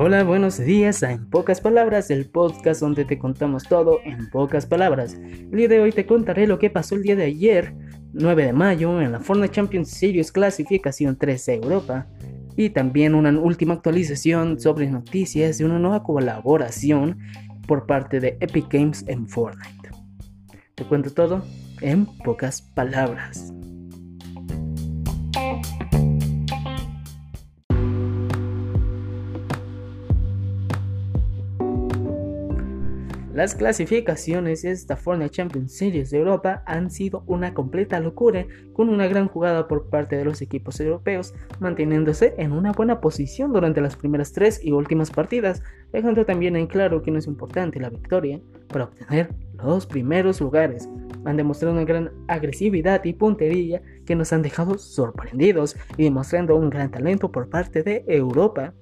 Hola, buenos días a En Pocas Palabras, el podcast donde te contamos todo en pocas palabras. El día de hoy te contaré lo que pasó el día de ayer, 9 de mayo, en la Fortnite Champions Series clasificación 13 Europa, y también una última actualización sobre noticias de una nueva colaboración por parte de Epic Games en Fortnite. Te cuento todo en pocas palabras. Las clasificaciones de esta Fortnite Champions Series de Europa han sido una completa locura, con una gran jugada por parte de los equipos europeos, manteniéndose en una buena posición durante las primeras tres y últimas partidas, dejando también en claro que no es importante la victoria para obtener los primeros lugares. Han demostrado una gran agresividad y puntería que nos han dejado sorprendidos y demostrando un gran talento por parte de Europa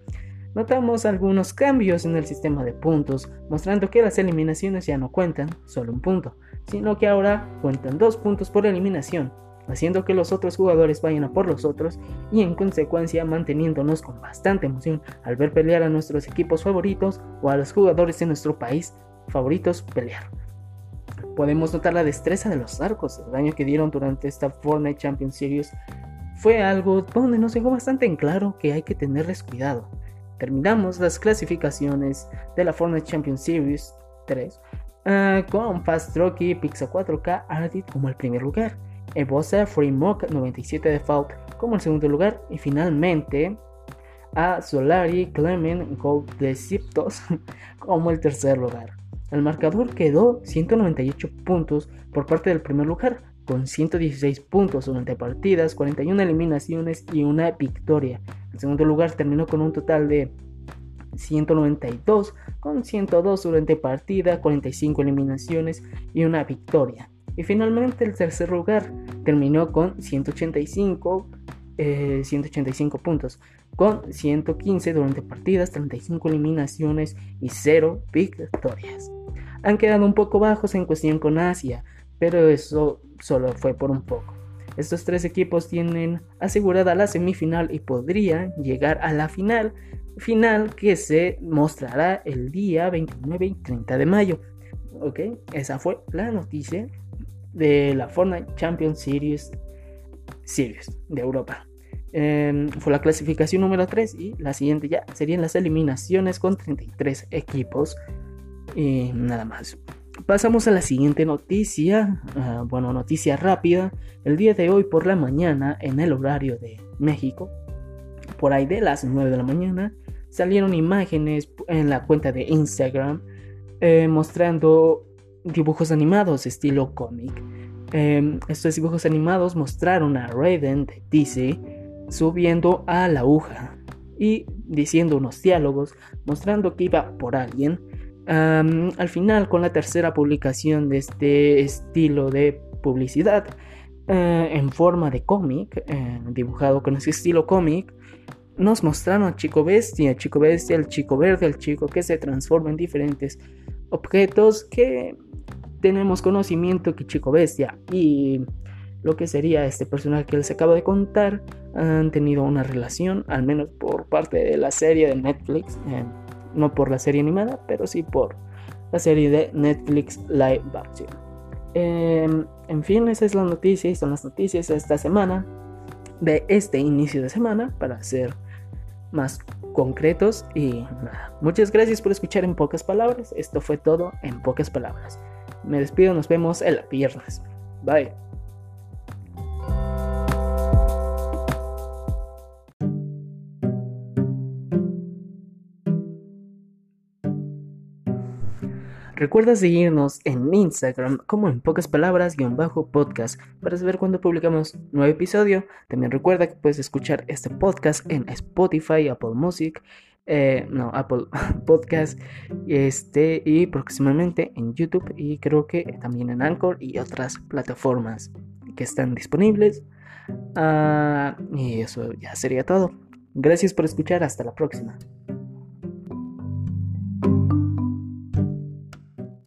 notamos algunos cambios en el sistema de puntos, mostrando que las eliminaciones ya no cuentan solo un punto, sino que ahora cuentan dos puntos por eliminación, haciendo que los otros jugadores vayan a por los otros y en consecuencia manteniéndonos con bastante emoción al ver pelear a nuestros equipos favoritos o a los jugadores de nuestro país favoritos pelear. Podemos notar la destreza de los arcos, el daño que dieron durante esta Fortnite Champions Series fue algo donde nos dejó bastante en claro que hay que tenerles cuidado terminamos las clasificaciones de la Fortnite Champions Series 3 ah, con Fast Rocky Pizza 4K Ardit como el primer lugar, Ebosa Mock 97 Default como el segundo lugar y finalmente a Solari Clement Gold de Ciptos como el tercer lugar. El marcador quedó 198 puntos por parte del primer lugar, con 116 puntos durante partidas, 41 eliminaciones y una victoria. En segundo lugar terminó con un total de 192, con 102 durante partida, 45 eliminaciones y una victoria. Y finalmente el tercer lugar terminó con 185, 185 eh, puntos, con 115 durante partidas, 35 eliminaciones y 0 victorias. Han quedado un poco bajos en cuestión con Asia, pero eso solo fue por un poco. Estos tres equipos tienen asegurada la semifinal y podrían llegar a la final, final que se mostrará el día 29 y 30 de mayo. Ok, esa fue la noticia de la Fortnite Champions Series, Series de Europa. Em, fue la clasificación número 3 y la siguiente ya serían las eliminaciones con 33 equipos y nada más. Pasamos a la siguiente noticia, ah, bueno, noticia rápida. El día de hoy por la mañana, en el horario de México, por ahí de las 9 de la mañana, salieron imágenes en la cuenta de Instagram eh, mostrando dibujos animados estilo cómic. Em, estos dibujos animados mostraron a Raiden de DC subiendo a la aguja y diciendo unos diálogos mostrando que iba por alguien al final, con la tercera publicación de este estilo de publicidad eh, en forma de cómic, eh, dibujado con ese estilo cómic, nos mostraron a Chico Bestia, Chico Bestia, el Chico Verde, el Chico que se transforma en diferentes objetos que tenemos conocimiento que Chico Bestia y lo que sería este personaje que les acabo de contar han tenido una relación, al menos por parte de la serie de Netflix. Eh, no por la serie animada, pero sí por la serie de Netflix Live Action. Em, en fin, esa es la noticia y son las noticias de esta semana, de este inicio de semana, para ser más concretos. Y nada, muchas gracias por escuchar en pocas palabras. Esto fue todo en pocas palabras. Me despido, nos vemos el viernes. Bye. Recuerda seguirnos en Instagram como en pocas palabras guion bajo podcast para saber cuando publicamos nuevo episodio. También recuerda que puedes escuchar este podcast en Spotify, Apple Music, eh, no, Apple Podcast este, y próximamente en YouTube y creo que también en Anchor y otras plataformas que están disponibles. Ah, y eso ya sería todo. Gracias por escuchar, hasta la próxima.